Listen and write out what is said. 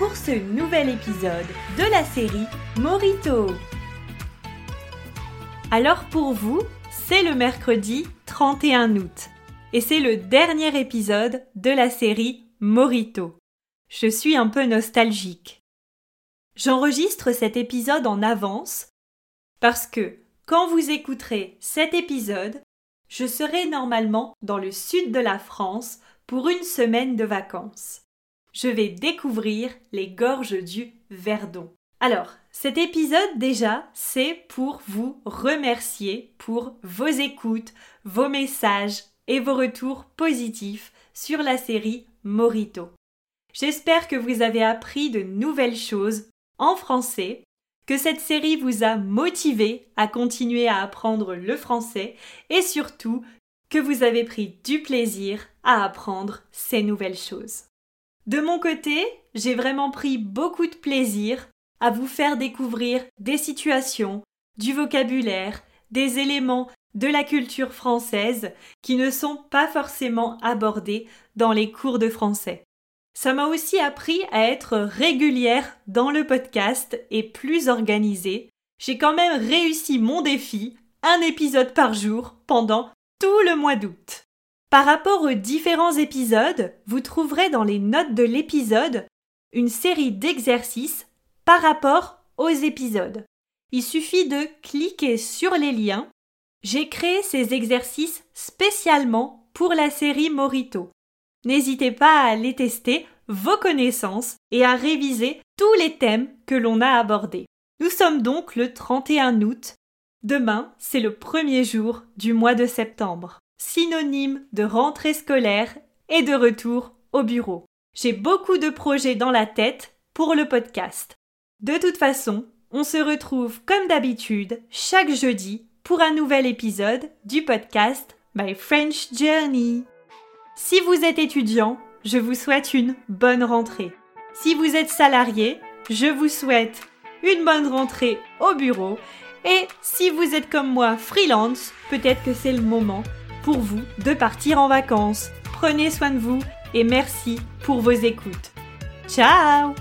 pour ce nouvel épisode de la série Morito. Alors pour vous, c'est le mercredi 31 août et c'est le dernier épisode de la série Morito. Je suis un peu nostalgique. J'enregistre cet épisode en avance parce que quand vous écouterez cet épisode, je serai normalement dans le sud de la France pour une semaine de vacances. Je vais découvrir les gorges du Verdon. Alors, cet épisode déjà, c'est pour vous remercier pour vos écoutes, vos messages et vos retours positifs sur la série Morito. J'espère que vous avez appris de nouvelles choses en français, que cette série vous a motivé à continuer à apprendre le français et surtout que vous avez pris du plaisir à apprendre ces nouvelles choses. De mon côté, j'ai vraiment pris beaucoup de plaisir à vous faire découvrir des situations, du vocabulaire, des éléments de la culture française qui ne sont pas forcément abordés dans les cours de français. Ça m'a aussi appris à être régulière dans le podcast et plus organisée. J'ai quand même réussi mon défi, un épisode par jour, pendant tout le mois d'août. Par rapport aux différents épisodes, vous trouverez dans les notes de l'épisode une série d'exercices par rapport aux épisodes. Il suffit de cliquer sur les liens. J'ai créé ces exercices spécialement pour la série Morito. N'hésitez pas à les tester vos connaissances et à réviser tous les thèmes que l'on a abordés. Nous sommes donc le 31 août. Demain, c'est le premier jour du mois de septembre, synonyme de rentrée scolaire et de retour au bureau. J'ai beaucoup de projets dans la tête pour le podcast. De toute façon, on se retrouve comme d'habitude chaque jeudi pour un nouvel épisode du podcast My French Journey. Si vous êtes étudiant, je vous souhaite une bonne rentrée. Si vous êtes salarié, je vous souhaite une bonne rentrée au bureau. Et si vous êtes comme moi freelance, peut-être que c'est le moment pour vous de partir en vacances. Prenez soin de vous et merci pour vos écoutes. Ciao